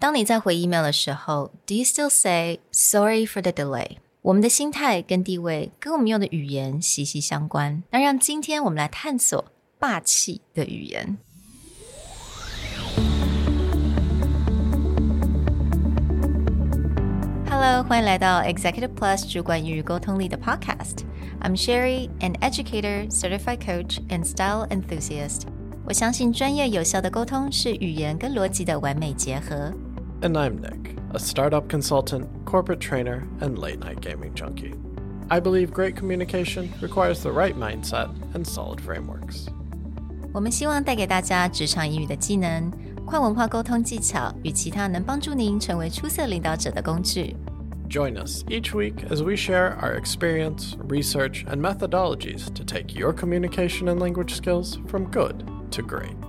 当你在回 email 的时候，Do you still say sorry for the delay？我们的心态跟地位跟我们用的语言息息相关。那让今天我们来探索霸气的语言。Hello，欢迎来到 Executive Plus 主管与沟通力的 Podcast。I'm Sherry, an educator, certified coach, and style enthusiast. 我相信专业有效的沟通是语言跟逻辑的完美结合。 And I'm Nick, a startup consultant, corporate trainer, and late night gaming junkie. I believe great communication requires the right mindset and solid frameworks. 我们希望带给大家职场英语的技能、跨文化沟通技巧与其他能帮助您成为出色领导者的工具。Join us each week as we share our experience, research, and methodologies to take your communication and language skills from good to great.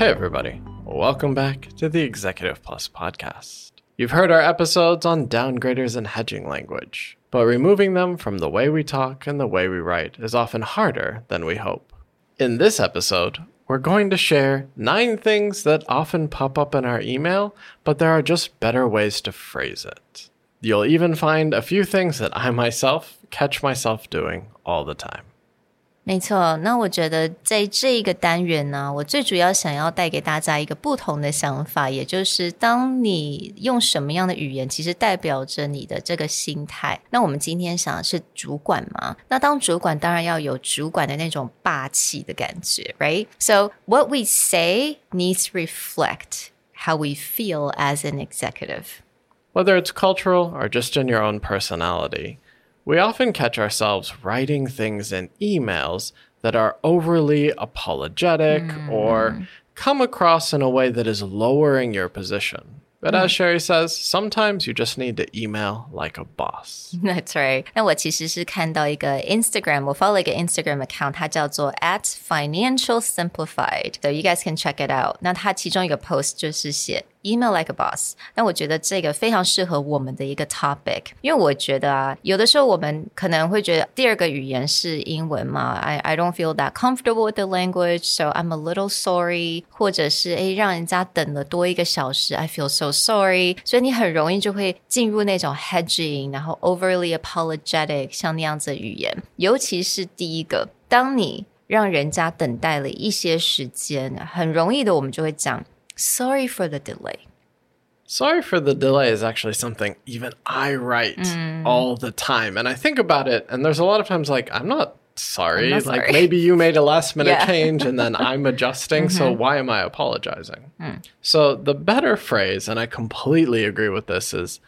Hey, everybody. Welcome back to the Executive Plus podcast. You've heard our episodes on downgraders and hedging language, but removing them from the way we talk and the way we write is often harder than we hope. In this episode, we're going to share nine things that often pop up in our email, but there are just better ways to phrase it. You'll even find a few things that I myself catch myself doing all the time. 没错，那我觉得在这一个单元呢，我最主要想要带给大家一个不同的想法，也就是当你用什么样的语言，其实代表着你的这个心态。那我们今天想的是主管嘛？那当主管当然要有主管的那种霸气的感觉，right？So what we say needs reflect how we feel as an executive. Whether it's cultural or just in your own personality. We often catch ourselves writing things in emails that are overly apologetic mm. or come across in a way that is lowering your position. But as Sherry says, sometimes you just need to email like a boss. That's right. 那我其实是看到一个 Instagram，我 follow 一个 Instagram account，它叫做 at Financial Simplified。So you guys can check it out. 那它其中一个 post 就是写 email like a boss。那我觉得这个非常适合我们的一个 topic，因为我觉得啊，有的时候我们可能会觉得第二个语言是英文嘛，I I don't feel that comfortable with the language, so I'm a little sorry，或者是诶让人家等了多一个小时，I feel so sorry，所以你很容易就会进入那种 hedging，然后 overly apologetic，像那样子的语言，尤其是第一个，当你让人家等待了一些时间，很容易的我们就会讲。 Sorry for the delay. Sorry for the delay is actually something even I write mm. all the time. And I think about it, and there's a lot of times like, I'm not sorry. I'm not like maybe you made a last minute yeah. change and then I'm adjusting. Mm-hmm. So why am I apologizing? Mm. So the better phrase, and I completely agree with this, is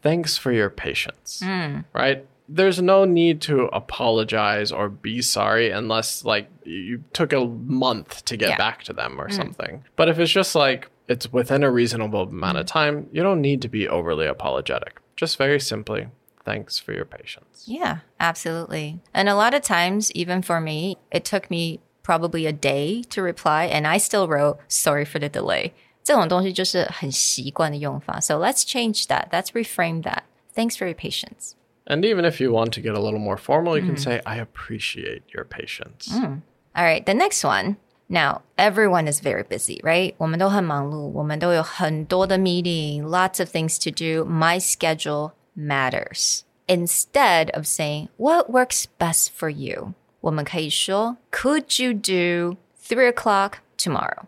thanks for your patience. Mm. Right? there's no need to apologize or be sorry unless like you took a month to get yeah. back to them or mm. something. But if it's just like it's within a reasonable amount of mm. time, you don't need to be overly apologetic. Just very simply, thanks for your patience. Yeah, absolutely. And a lot of times, even for me, it took me probably a day to reply, and I still wrote sorry for the delay. 这种东西就是很习惯的用法. So let's change that. Let's reframe that. Thanks for your patience. And even if you want to get a little more formal, you mm. can say, I appreciate your patience. Mm. All right, the next one. Now, everyone is very busy, right? 我们都很忙碌，我们都有很多的 meeting, lots of things to do. My schedule matters. Instead of saying, what works best for you? 我们可以说, could you do three o'clock tomorrow?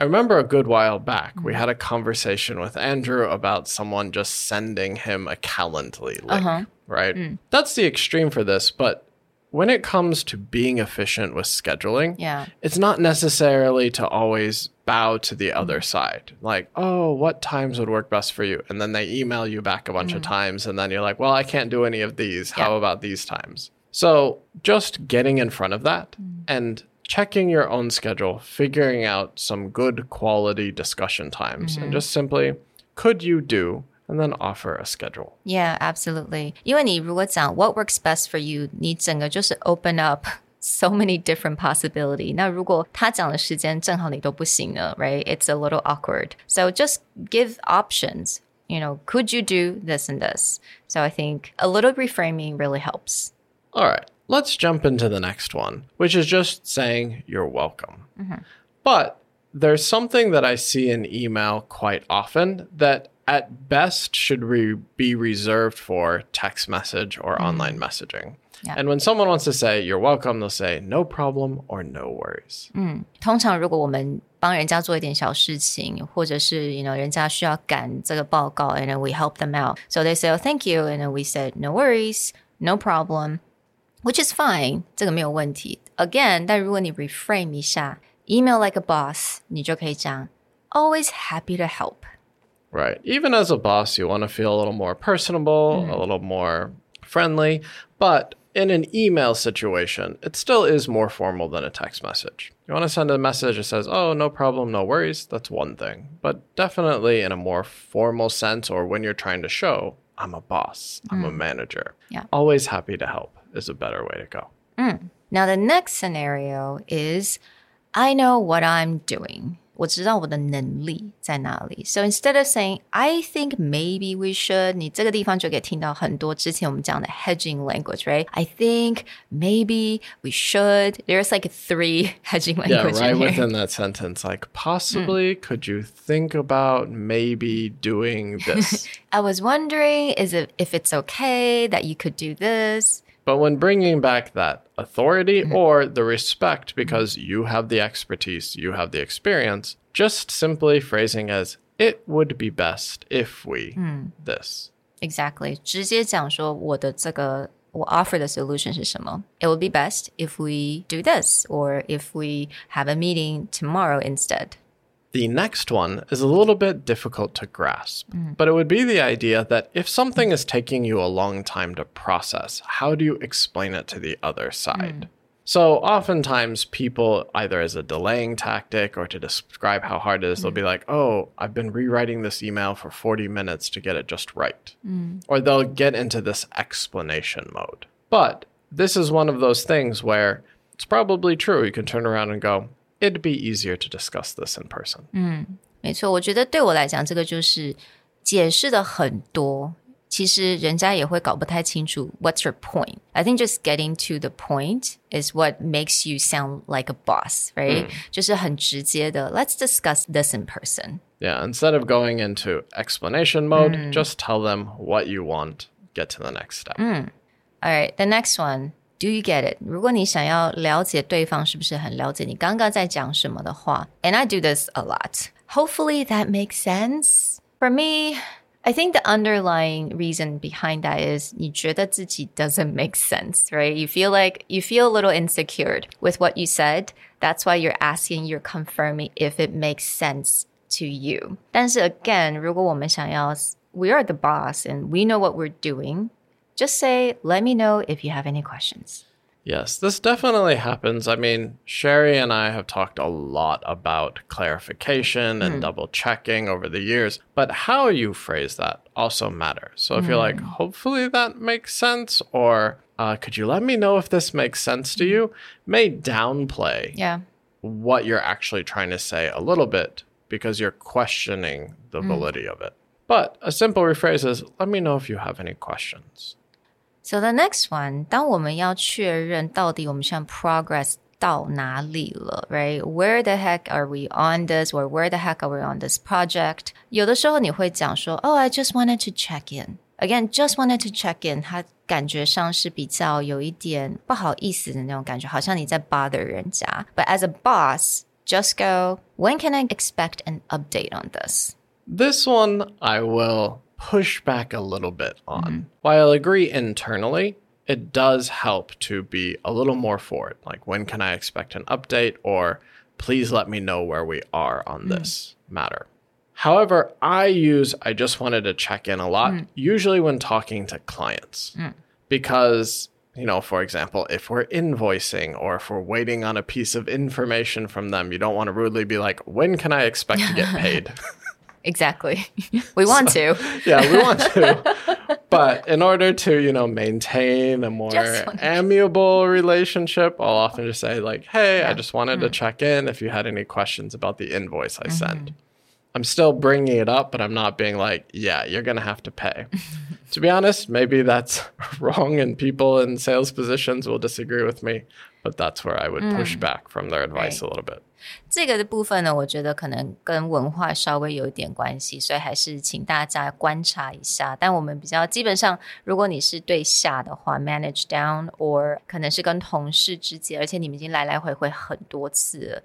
I remember a good while back, we mm-hmm. had a conversation with Andrew about someone just sending him a Calendly link, uh-huh. right? Mm. That's the extreme for this, but when it comes to being efficient with scheduling, yeah. it's not necessarily to always bow to the other mm. side. Like, oh, what times would work best for you? And then they email you back a bunch mm. of times, and then you're like, well, I can't do any of these. How about these times? So just getting in front of that mm. and checking your own schedule, figuring out some good quality discussion times, mm-hmm. and just simply, could you do? And then offer a schedule. Yeah, absolutely. 因为你如果讲 what works best for you，你整个就是 open up so many different possibility. 那如果他讲的时间正好你都不行了，right? It's a little awkward. So just give options. You know, could you do this and this? So I think a little reframing really helps. All right. let's jump into the next one, which is just saying you're welcome. Mm-hmm. But there's something that I see in email quite often that at best should re- be reserved for text message or mm-hmm. online messaging. Yeah. And when someone wants to say you're welcome, they'll say no problem or no worries. 嗯，通常如果我们帮人家做一点小事情，或者是 you know 人家需要赶这个报告，and then we help them out. So they say oh thank you, and then we said no worries, no problem which is fine，这个没有问题。Again，但如果你 reframe 一下，email like a boss，你就可以讲 always happy to help。Right. Even as a boss, you want to feel a little more personable, mm. a little more friendly, but in an email situation, it still is more formal than a text message. You want to send a message that says, oh, no problem, no worries, that's one thing. But definitely in a more formal sense, or when you're trying to show, I'm a boss, I'm mm. a manager. Yeah. Always happy to help is a better way to go. Mm. Now, the next scenario is I know what I'm doing. 我知道我的能力在哪里。So instead of saying I think maybe we should，你这个地方就可以听到很多之前我们讲的 hedging language，right？I think maybe we should. There's like three hedging language. Yeah, right within that sentence, like possibly, mm. could you think about maybe doing this? I was wondering, is it if it's okay that you could do this? But when bringing back that authority mm-hmm. or the respect because you have the expertise, you have the experience, just simply phrasing as, it would be best if we mm. this. Exactly. 直接讲说我的这个我 offer the solution 是什么? It would be best if we do this or if we have a meeting tomorrow instead. The next one is a little bit difficult to grasp, mm. but it would be the idea that if something is taking you a long time to process, how do you explain it to the other side? Mm. So, oftentimes, people, either as a delaying tactic or to describe how hard it is, mm. they'll be like, Oh, I've been rewriting this email for 40 minutes to get it just right. Mm. Or they'll get into this explanation mode. But this is one of those things where it's probably true. You can turn around and go, it'd be easier to discuss this in person. 嗯，没错，我觉得对我来讲，这个就是解释的很多。其实人家也会搞不太清楚 What's your point? I think just getting to the point is what makes you sound like a boss, right? 就是很直接的 Let's discuss this in person. Yeah, instead of going into explanation mode, just tell them what you want. Get to the next step. All right, the next one. Do you get it？如果你想要了解对方是不是很了解你刚刚在讲什么的话，and I do this a lot. Hopefully that makes sense. For me, I think the underlying reason behind that is 你觉得自己 doesn't make sense, right? You feel like you feel a little insecure with what you said. That's why you're asking, you're confirming if it makes sense to you. 但是 again, 如果我们想要 we are the boss and we know what we're doing just say, let me know if you have any questions. Yes, this definitely happens. I mean, Sherry and I have talked a lot about clarification and mm. double checking over the years, but how you phrase that also matters. So if mm. you're like, hmm. hopefully that makes sense, or uh, could you let me know if this makes sense to you, may downplay yeah. what you're actually trying to say a little bit because you're questioning the mm. validity of it. But a simple rephrase is, let me know if you have any questions. So the next one，当我们要确认到底我们现在 progress 到哪里了，right? Where the heck are we on this? Or where the heck are we on this project? 有的时候你会讲说，Oh, I just wanted to check in. Again, just wanted to check in. 它感觉上是比较有一点不好意思的那种感觉，好像你在 bother 人家。But as a boss, just go. When can I expect an update on this? This one I will push back a little bit on. Mm-hmm. While I agree internally, it does help to be a little more forward. Like, when can I expect an update? Or please let me know where we are on mm-hmm. this matter. However, I use I just wanted to check in a lot, mm. usually when talking to clients. Mm. Because, you know, for example, if we're invoicing or if we're waiting on a piece of information from them, you don't want to rudely be like, when can I expect to get paid? Exactly. We want so, to. yeah, we want to. but in order to, you know, maintain a more amiable relationship, I'll often just say like, "Hey, yeah. I just wanted mm. to check in if you had any questions about the invoice I mm-hmm. sent." I'm still bringing it up, but I'm not being like, yeah, you're going to have to pay. to be honest, maybe that's wrong and people in sales positions will disagree with me, but that's where I would push mm. back from their advice right. a little bit. 这个的部分呢，我觉得可能跟文化稍微有一点关系，所以还是请大家观察一下。但我们比较基本上，如果你是对下的话，manage down，or 可能是跟同事之间，而且你们已经来来回回很多次了，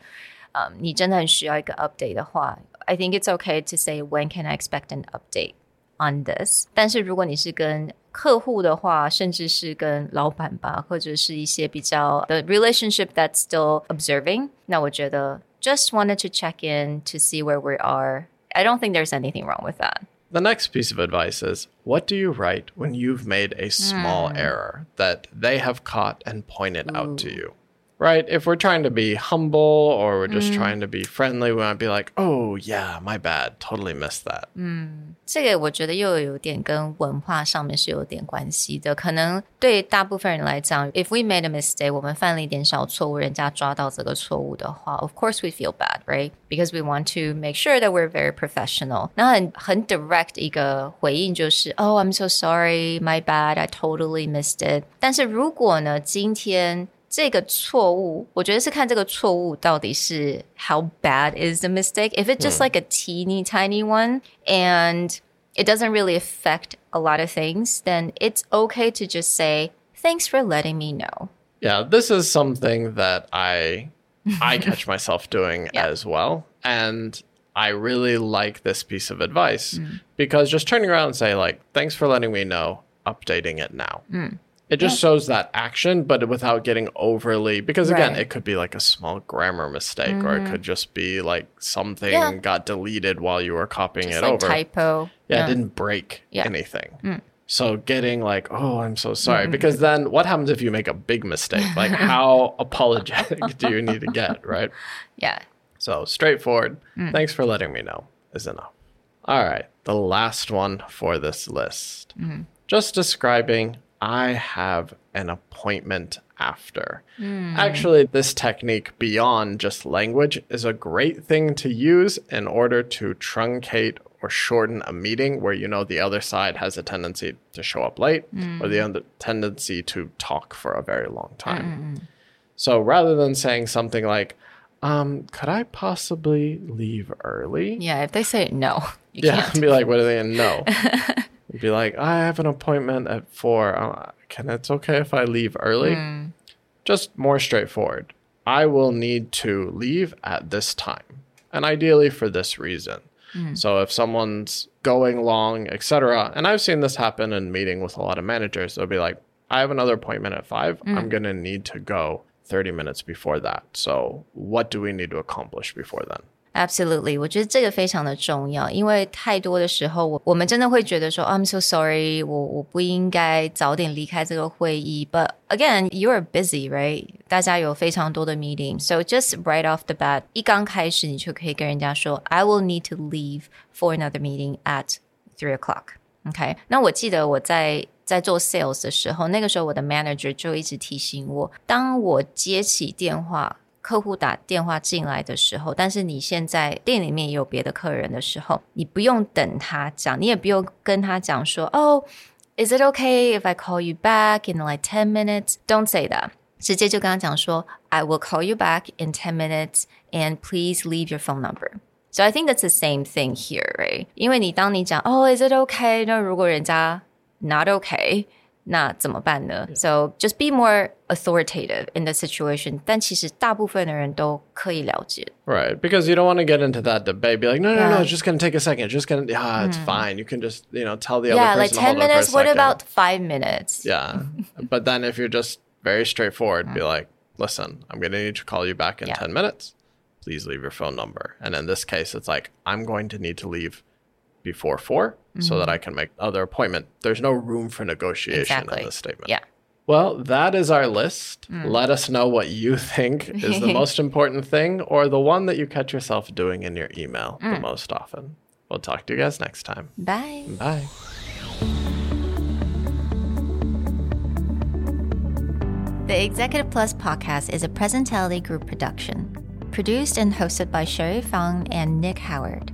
嗯，你真的很需要一个 update 的话 ，I think it's okay to say when can I expect an update on this。但是如果你是跟客户的话，甚至是跟老板吧，或者是一些比较的 relationship that's still observing，那我觉得 just wanted to check in to see where we are. I don't think there's anything wrong with that. The next piece of advice is what do you write when you've made a small mm. error that they have caught and pointed Ooh. out to you? right? If we're trying to be humble or we're just mm. trying to be friendly, we might be like, "Oh yeah, my bad, totally missed that." 嗯，这个我觉得又有点跟文化上面是有点关系的。可能对大部分人来讲，if we made a mistake，我们犯了一点小错误，人家抓到这个错误的话，of course we feel bad, right? Because we want to make sure that we're very professional. 那很很 direct 一个回应就是，Oh, I'm so sorry, my bad, I totally missed it. 但是如果呢，今天 这个错误，我觉得是看这个错误到底是 how bad is the mistake. If it's just like a teeny tiny one and it doesn't really affect a lot of things, then it's okay to just say thanks for letting me know. Yeah, this is something that I I catch myself doing yeah. as well, and I really like this piece of advice mm. because just turning around and say like thanks for letting me know, updating it now. Mm it just yeah. shows that action, but without getting overly. Because again, right. it could be like a small grammar mistake, mm-hmm. or it could mm-hmm. just be like something yeah. got deleted while you were copying just it like over. Typo. Yeah, yeah, it didn't break anything. Mm. So getting like, oh, I'm so sorry. Mm-hmm. Because then what happens if you make a big mistake? Like, how apologetic do you need to get, right? Yeah. So straightforward. Mm. Thanks for letting me know is enough. All right. The last one for this list. Mm-hmm. Just describing I have an appointment after. Mm. Actually, this technique beyond just language is a great thing to use in order to truncate or shorten a meeting where you know the other side has a tendency to show up late mm. or the other tendency to talk for a very long time. Mm. So rather than saying something like, um, could I possibly leave early? Yeah, if they say no, yeah, can't. be like, what are they in no? be like, I have an appointment at four. Uh, can it's okay if I leave early? Mm. Just more straightforward. I will need to leave at this time, and ideally for this reason. Mm. So if someone's going long, etc., and I've seen this happen in meeting with a lot of managers, they'll be like, I have another appointment at five. Mm. I'm gonna need to go 30 minutes before that. So what do we need to accomplish before then? Absolutely，我觉得这个非常的重要，因为太多的时候，我我们真的会觉得说，I'm so sorry，我我不应该早点离开这个会议。But again, you are busy, right？大家有非常多的 meeting，so just right off the bat，一刚开始你就可以跟人家说，I will need to leave for another meeting at three o'clock。OK，那我记得我在在做 sales 的时候，那个时候我的 manager 就一直提醒我，当我接起电话。客户打电话进来的时候，但是你现在店里面也有别的客人的时候，你不用等他讲，你也不用跟他讲说，哦，Is it okay if I call you back in like ten minutes? Don't say that，直接就跟他讲说，I will call you back in ten minutes and please leave your phone number. So I think that's the same thing here, right? 因为你当你讲，哦，Is it okay？那如果人家 not okay。那怎么办呢？So just be more authoritative in the situation. 但其实大部分的人都可以了解。Right, because you don't want to get into that debate. Be like, no, no, yeah. no, it's just going to take a second. It's just going to, yeah, it's mm. fine. You can just, you know, tell the yeah, other person. Yeah, like 10 minutes. What about five minutes? Yeah. but then if you're just very straightforward, mm. be like, listen, I'm going to need to call you back in yeah. 10 minutes. Please leave your phone number. And in this case, it's like, I'm going to need to leave before 4 mm-hmm. so that mm-hmm. I can make other appointment. There's no room for negotiation exactly. in this statement. Yeah. Well, that is our list. Mm. Let us know what you think is the most important thing or the one that you catch yourself doing in your email mm. the most often. We'll talk to you guys next time. Bye. Bye. The Executive Plus podcast is a Presentality Group production, produced and hosted by Sherry Fang and Nick Howard.